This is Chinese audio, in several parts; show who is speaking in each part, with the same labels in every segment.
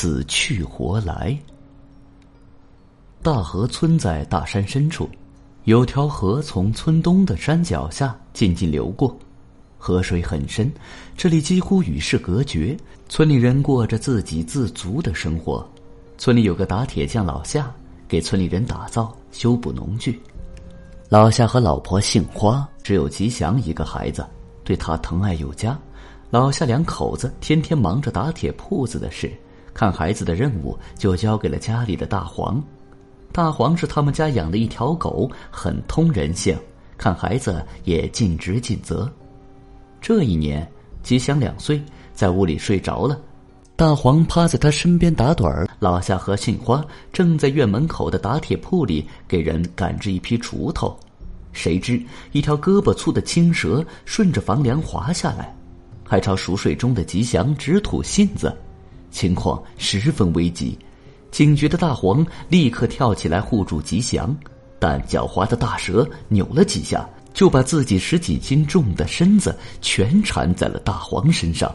Speaker 1: 死去活来。大河村在大山深处，有条河从村东的山脚下静静流过，河水很深，这里几乎与世隔绝。村里人过着自给自足的生活。村里有个打铁匠老夏，给村里人打造、修补农具。老夏和老婆姓花，只有吉祥一个孩子，对他疼爱有加。老夏两口子天天忙着打铁铺子的事，看孩子的任务就交给了家里的大黄。大黄是他们家养的一条狗，很通人性，看孩子也尽职尽责。这一年，吉祥两岁，在屋里睡着了，大黄趴在他身边打盹儿。老夏和杏花正在院门口的打铁铺里给人赶制一批锄头，谁知一条胳膊粗的青蛇顺着房梁滑下来。还朝熟睡中的吉祥直吐信子，情况十分危急。警觉的大黄立刻跳起来护住吉祥，但狡猾的大蛇扭了几下，就把自己十几斤重的身子全缠在了大黄身上，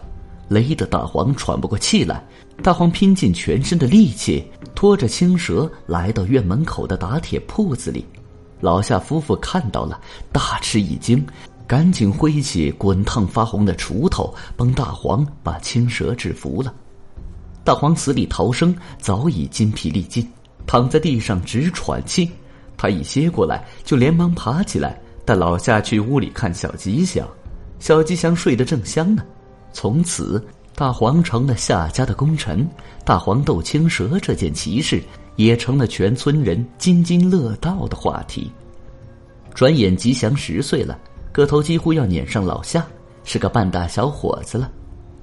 Speaker 1: 勒得大黄喘不过气来。大黄拼尽全身的力气，拖着青蛇来到院门口的打铁铺子里。老夏夫妇看到了，大吃一惊。赶紧挥起滚烫发红的锄头，帮大黄把青蛇制服了。大黄死里逃生，早已筋疲力尽，躺在地上直喘气。他一歇过来，就连忙爬起来，带老夏去屋里看小吉祥。小吉祥睡得正香呢。从此，大黄成了夏家的功臣。大黄斗青蛇这件奇事，也成了全村人津津乐道的话题。转眼，吉祥十岁了。个头几乎要撵上老夏，是个半大小伙子了。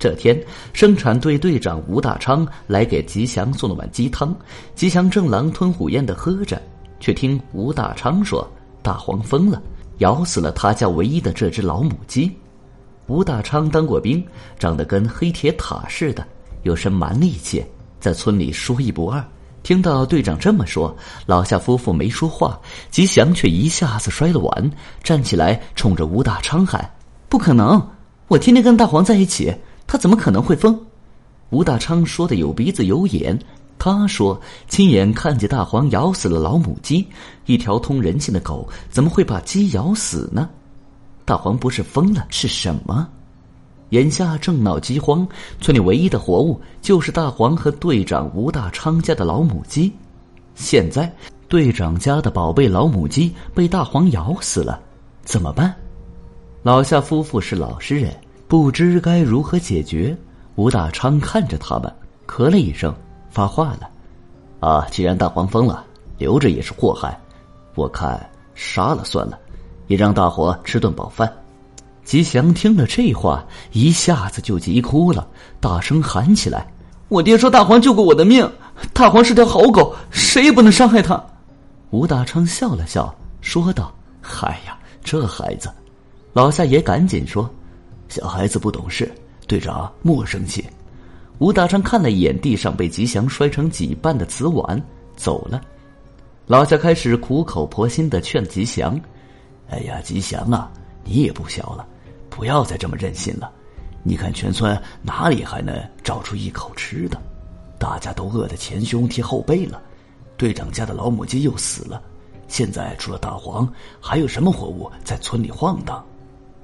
Speaker 1: 这天，生产队队长吴大昌来给吉祥送了碗鸡汤。吉祥正狼吞虎咽的喝着，却听吴大昌说：“大黄疯了，咬死了他家唯一的这只老母鸡。”吴大昌当过兵，长得跟黑铁塔似的，有身蛮力气，在村里说一不二。听到队长这么说，老夏夫妇没说话，吉祥却一下子摔了碗，站起来冲着吴大昌喊：“不可能！我天天跟大黄在一起，他怎么可能会疯？”吴大昌说的有鼻子有眼，他说：“亲眼看见大黄咬死了老母鸡，一条通人性的狗怎么会把鸡咬死呢？大黄不是疯了是什么？”眼下正闹饥荒，村里唯一的活物就是大黄和队长吴大昌家的老母鸡。现在队长家的宝贝老母鸡被大黄咬死了，怎么办？老夏夫妇是老实人，不知该如何解决。吴大昌看着他们，咳了一声，发话了：“啊，既然大黄疯了，留着也是祸害，我看杀了算了，也让大伙吃顿饱饭。”吉祥听了这话，一下子就急哭了，大声喊起来：“我爹说大黄救过我的命，大黄是条好狗，谁也不能伤害他。”吴大昌笑了笑，说道：“嗨呀，这孩子。”老夏也赶紧说：“小孩子不懂事，队长莫生气。”吴大昌看了一眼地上被吉祥摔成几瓣的瓷碗，走了。老夏开始苦口婆心的劝吉祥：“哎呀，吉祥啊，你也不小了。”不要再这么任性了，你看全村哪里还能找出一口吃的？大家都饿得前胸贴后背了。队长家的老母鸡又死了，现在除了大黄，还有什么活物在村里晃荡？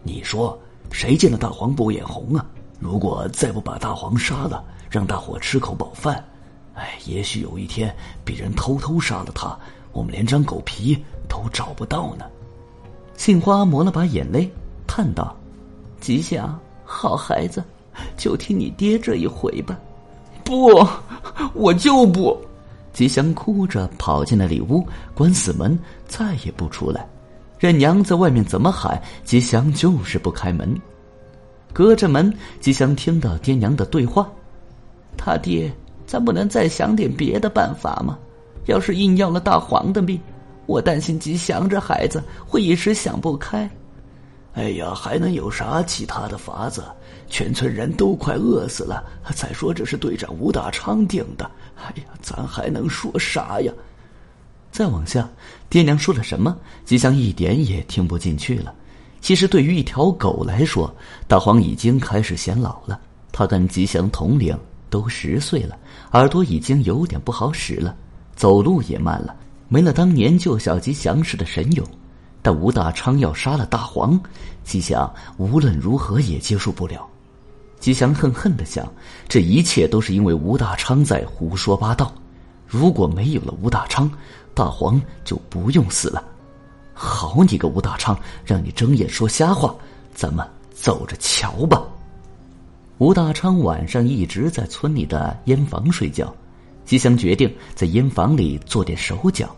Speaker 1: 你说谁见了大黄不眼红啊？如果再不把大黄杀了，让大伙吃口饱饭，哎，也许有一天别人偷偷杀了他，我们连张狗皮都找不到呢。杏花抹了把眼泪，叹道。吉祥，好孩子，就听你爹这一回吧。不，我就不。吉祥哭着跑进了里屋，关死门，再也不出来。任娘在外面怎么喊，吉祥就是不开门。隔着门，吉祥听到爹娘的对话：“他爹，咱不能再想点别的办法吗？要是硬要了大黄的命，我担心吉祥这孩子会一时想不开。”哎呀，还能有啥其他的法子？全村人都快饿死了。再说这是队长吴大昌定的。哎呀，咱还能说啥呀？再往下，爹娘说了什么？吉祥一点也听不进去了。其实对于一条狗来说，大黄已经开始显老了。他跟吉祥同龄，都十岁了，耳朵已经有点不好使了，走路也慢了，没了当年救小吉祥时的神勇。但吴大昌要杀了大黄，吉祥无论如何也接受不了。吉祥恨恨的想：这一切都是因为吴大昌在胡说八道。如果没有了吴大昌，大黄就不用死了。好你个吴大昌，让你睁眼说瞎话！咱们走着瞧吧。吴大昌晚上一直在村里的烟房睡觉，吉祥决定在烟房里做点手脚。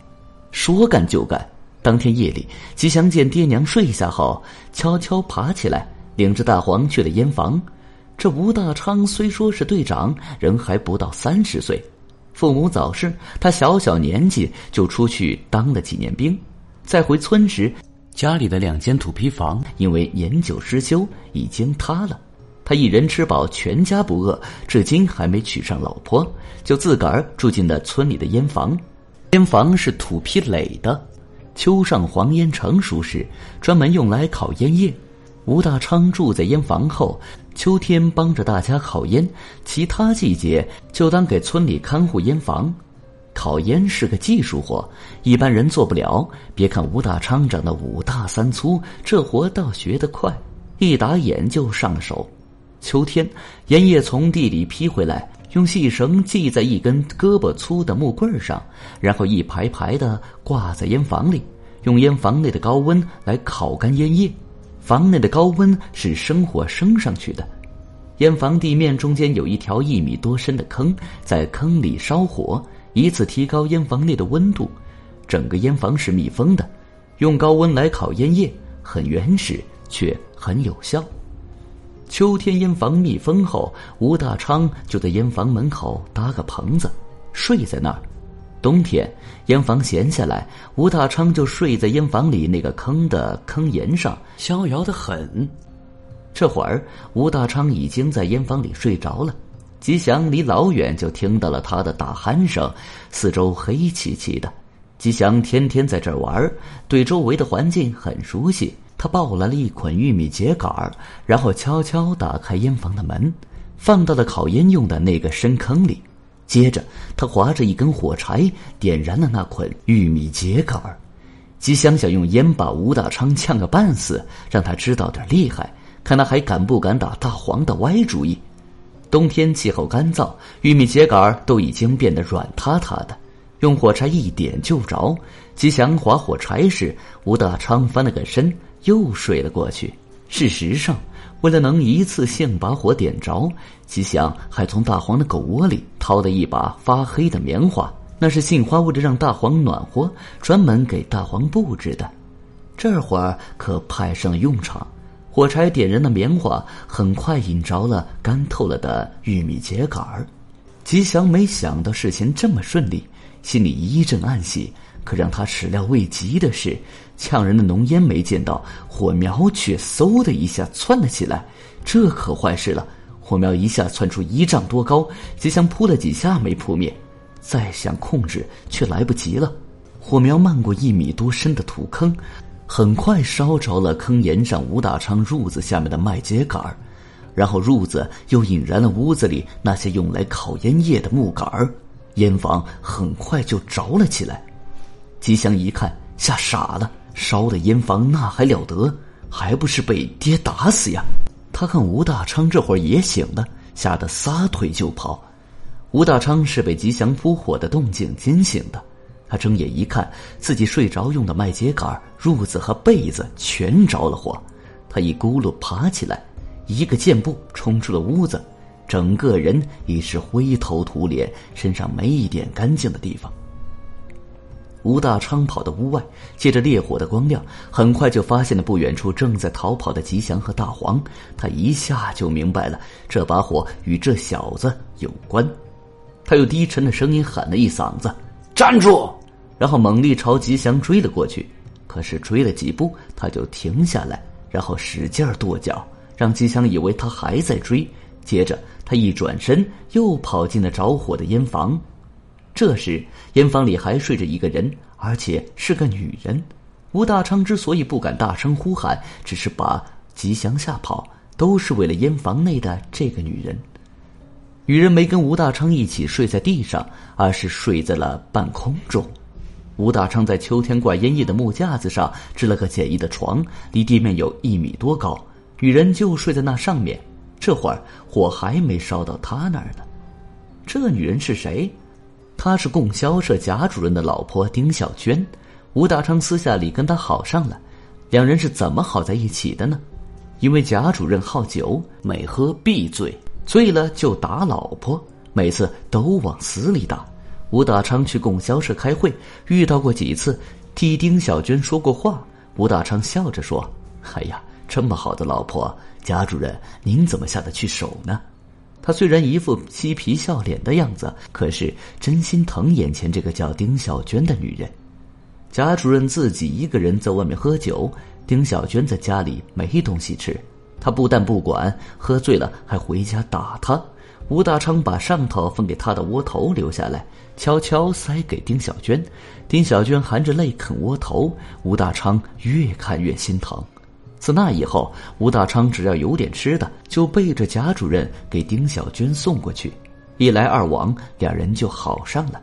Speaker 1: 说干就干，当天夜里，吉祥见爹娘睡下后，悄悄爬起来，领着大黄去了烟房。这吴大昌虽说是队长，人还不到三十岁，父母早逝，他小小年纪就出去当了几年兵。再回村时，家里的两间土坯房因为年久失修已经塌了。他一人吃饱，全家不饿，至今还没娶上老婆，就自个儿住进了村里的烟房。烟房是土坯垒的，秋上黄烟成熟时，专门用来烤烟叶。吴大昌住在烟房后，秋天帮着大家烤烟，其他季节就当给村里看护烟房。烤烟是个技术活，一般人做不了。别看吴大昌长得五大三粗，这活倒学得快，一打眼就上手。秋天，烟叶从地里劈回来，用细绳系在一根胳膊粗的木棍上，然后一排排的挂在烟房里，用烟房内的高温来烤干烟叶。房内的高温是生火升上去的。烟房地面中间有一条一米多深的坑，在坑里烧火。以此提高烟房内的温度，整个烟房是密封的，用高温来烤烟叶，很原始却很有效。秋天烟房密封后，吴大昌就在烟房门口搭个棚子，睡在那儿。冬天烟房闲下来，吴大昌就睡在烟房里那个坑的坑沿上，逍遥的很。这会儿，吴大昌已经在烟房里睡着了。吉祥离老远就听到了他的打鼾声，四周黑漆漆的。吉祥天天在这儿玩，对周围的环境很熟悉。他抱来了一捆玉米秸秆然后悄悄打开烟房的门，放到了烤烟用的那个深坑里。接着，他划着一根火柴，点燃了那捆玉米秸秆吉祥想用烟把吴大昌呛个半死，让他知道点厉害，看他还敢不敢打大黄的歪主意。冬天气候干燥，玉米秸秆都已经变得软塌塌的，用火柴一点就着。吉祥划火柴时，吴大昌翻了个身，又睡了过去。事实上，为了能一次性把火点着，吉祥还从大黄的狗窝里掏了一把发黑的棉花，那是杏花为了让大黄暖和，专门给大黄布置的。这会儿可派上用场。火柴点燃的棉花很快引着了干透了的玉米秸秆儿。吉祥没想到事情这么顺利，心里一阵暗喜。可让他始料未及的是，呛人的浓烟没见到，火苗却嗖的一下窜了起来。这可坏事了！火苗一下窜出一丈多高，吉祥扑了几下没扑灭，再想控制却来不及了。火苗漫过一米多深的土坑。很快烧着了坑沿上吴大昌褥子下面的麦秸秆儿，然后褥子又引燃了屋子里那些用来烤烟叶的木杆儿，烟房很快就着了起来。吉祥一看，吓傻了，烧的烟房那还了得？还不是被爹打死呀！他看吴大昌这会儿也醒了，吓得撒腿就跑。吴大昌是被吉祥扑火的动静惊醒的。他睁眼一看，自己睡着用的麦秸秆、褥子和被子全着了火。他一咕噜爬起来，一个箭步冲出了屋子，整个人已是灰头土脸，身上没一点干净的地方。吴大昌跑到屋外，借着烈火的光亮，很快就发现了不远处正在逃跑的吉祥和大黄。他一下就明白了，这把火与这小子有关。他用低沉的声音喊了一嗓子：“站住！”然后猛力朝吉祥追了过去，可是追了几步，他就停下来，然后使劲跺脚，让吉祥以为他还在追。接着他一转身，又跑进了着火的烟房。这时烟房里还睡着一个人，而且是个女人。吴大昌之所以不敢大声呼喊，只是把吉祥吓跑，都是为了烟房内的这个女人。女人没跟吴大昌一起睡在地上，而是睡在了半空中。吴大昌在秋天挂烟叶的木架子上支了个简易的床，离地面有一米多高。女人就睡在那上面。这会儿火还没烧到他那儿呢。这女人是谁？她是供销社贾主任的老婆丁小娟。吴大昌私下里跟她好上了。两人是怎么好在一起的呢？因为贾主任好酒，每喝必醉，醉了就打老婆，每次都往死里打。吴大昌去供销社开会，遇到过几次，替丁小娟说过话。吴大昌笑着说：“哎呀，这么好的老婆，贾主任您怎么下得去手呢？”他虽然一副嬉皮笑脸的样子，可是真心疼眼前这个叫丁小娟的女人。贾主任自己一个人在外面喝酒，丁小娟在家里没东西吃，他不但不管，喝醉了还回家打他。吴大昌把上头分给他的窝头留下来，悄悄塞给丁小娟。丁小娟含着泪啃窝头，吴大昌越看越心疼。自那以后，吴大昌只要有点吃的，就背着贾主任给丁小娟送过去。一来二往，两人就好上了。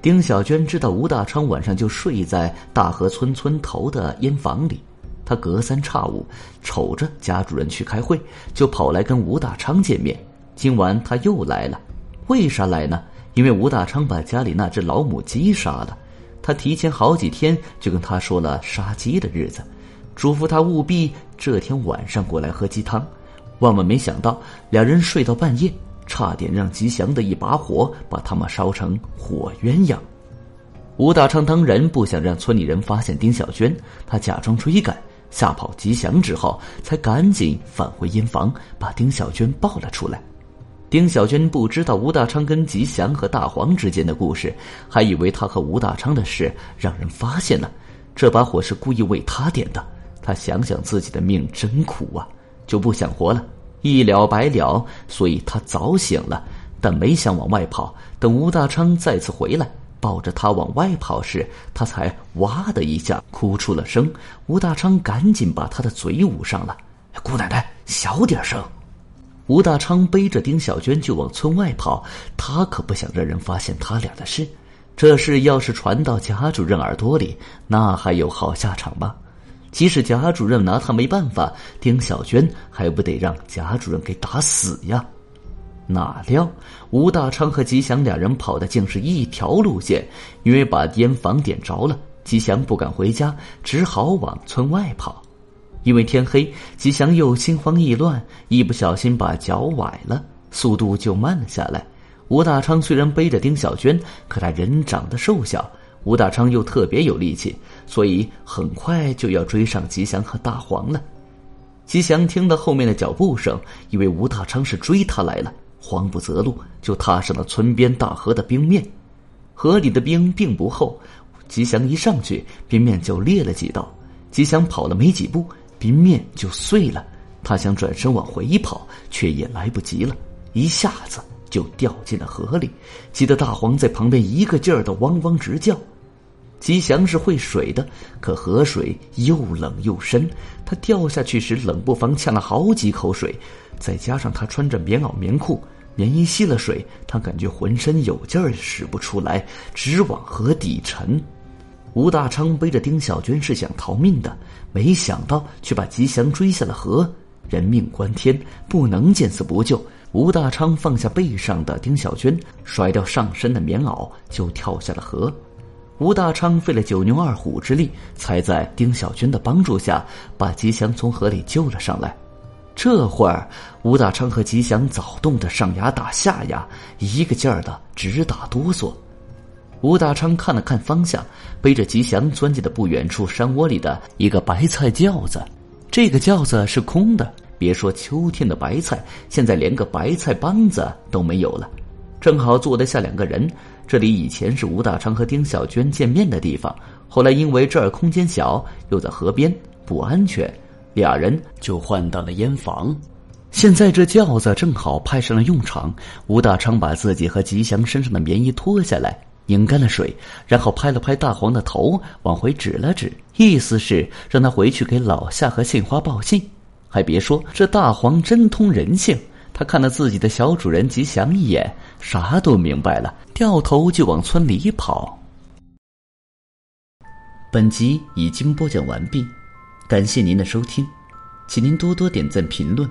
Speaker 1: 丁小娟知道吴大昌晚上就睡在大河村村头的烟房里，她隔三差五瞅着贾主任去开会，就跑来跟吴大昌见面。今晚他又来了，为啥来呢？因为吴大昌把家里那只老母鸡杀了，他提前好几天就跟他说了杀鸡的日子，嘱咐他务必这天晚上过来喝鸡汤。万万没想到，两人睡到半夜，差点让吉祥的一把火把他们烧成火鸳鸯。吴大昌当然不想让村里人发现丁小娟，他假装追赶，吓跑吉祥之后，才赶紧返回烟房，把丁小娟抱了出来。丁小娟不知道吴大昌跟吉祥和大黄之间的故事，还以为他和吴大昌的事让人发现了，这把火是故意为他点的。他想想自己的命真苦啊，就不想活了，一了百了。所以他早醒了，但没想往外跑。等吴大昌再次回来，抱着他往外跑时，他才哇的一下哭出了声。吴大昌赶紧把他的嘴捂上了，姑奶奶小点声。吴大昌背着丁小娟就往村外跑，他可不想让人发现他俩的事。这事要是传到贾主任耳朵里，那还有好下场吗？即使贾主任拿他没办法，丁小娟还不得让贾主任给打死呀？哪料吴大昌和吉祥两人跑的竟是一条路线，因为把烟房点着了，吉祥不敢回家，只好往村外跑。因为天黑，吉祥又心慌意乱，一不小心把脚崴了，速度就慢了下来。吴大昌虽然背着丁小娟，可他人长得瘦小，吴大昌又特别有力气，所以很快就要追上吉祥和大黄了。吉祥听到后面的脚步声，以为吴大昌是追他来了，慌不择路，就踏上了村边大河的冰面。河里的冰并不厚，吉祥一上去，冰面就裂了几道。吉祥跑了没几步。冰面就碎了，他想转身往回跑，却也来不及了，一下子就掉进了河里，急得大黄在旁边一个劲儿的汪汪直叫。吉祥是会水的，可河水又冷又深，他掉下去时冷不防呛了好几口水，再加上他穿着棉袄棉裤，棉衣吸了水，他感觉浑身有劲儿使不出来，直往河底沉。吴大昌背着丁小娟是想逃命的，没想到却把吉祥追下了河。人命关天，不能见死不救。吴大昌放下背上的丁小娟，甩掉上身的棉袄，就跳下了河。吴大昌费了九牛二虎之力，才在丁小军的帮助下把吉祥从河里救了上来。这会儿，吴大昌和吉祥早冻得上牙打下牙，一个劲儿的直打哆嗦。吴大昌看了看方向，背着吉祥钻进了不远处山窝里的一个白菜窖子。这个窖子是空的，别说秋天的白菜，现在连个白菜帮子都没有了。正好坐得下两个人。这里以前是吴大昌和丁小娟见面的地方，后来因为这儿空间小，又在河边不安全，俩人就换到了烟房。现在这轿子正好派上了用场。吴大昌把自己和吉祥身上的棉衣脱下来。拧干了水，然后拍了拍大黄的头，往回指了指，意思是让他回去给老夏和杏花报信。还别说，这大黄真通人性，他看了自己的小主人吉祥一眼，啥都明白了，掉头就往村里跑。本集已经播讲完毕，感谢您的收听，请您多多点赞评论。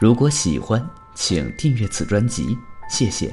Speaker 1: 如果喜欢，请订阅此专辑，谢谢。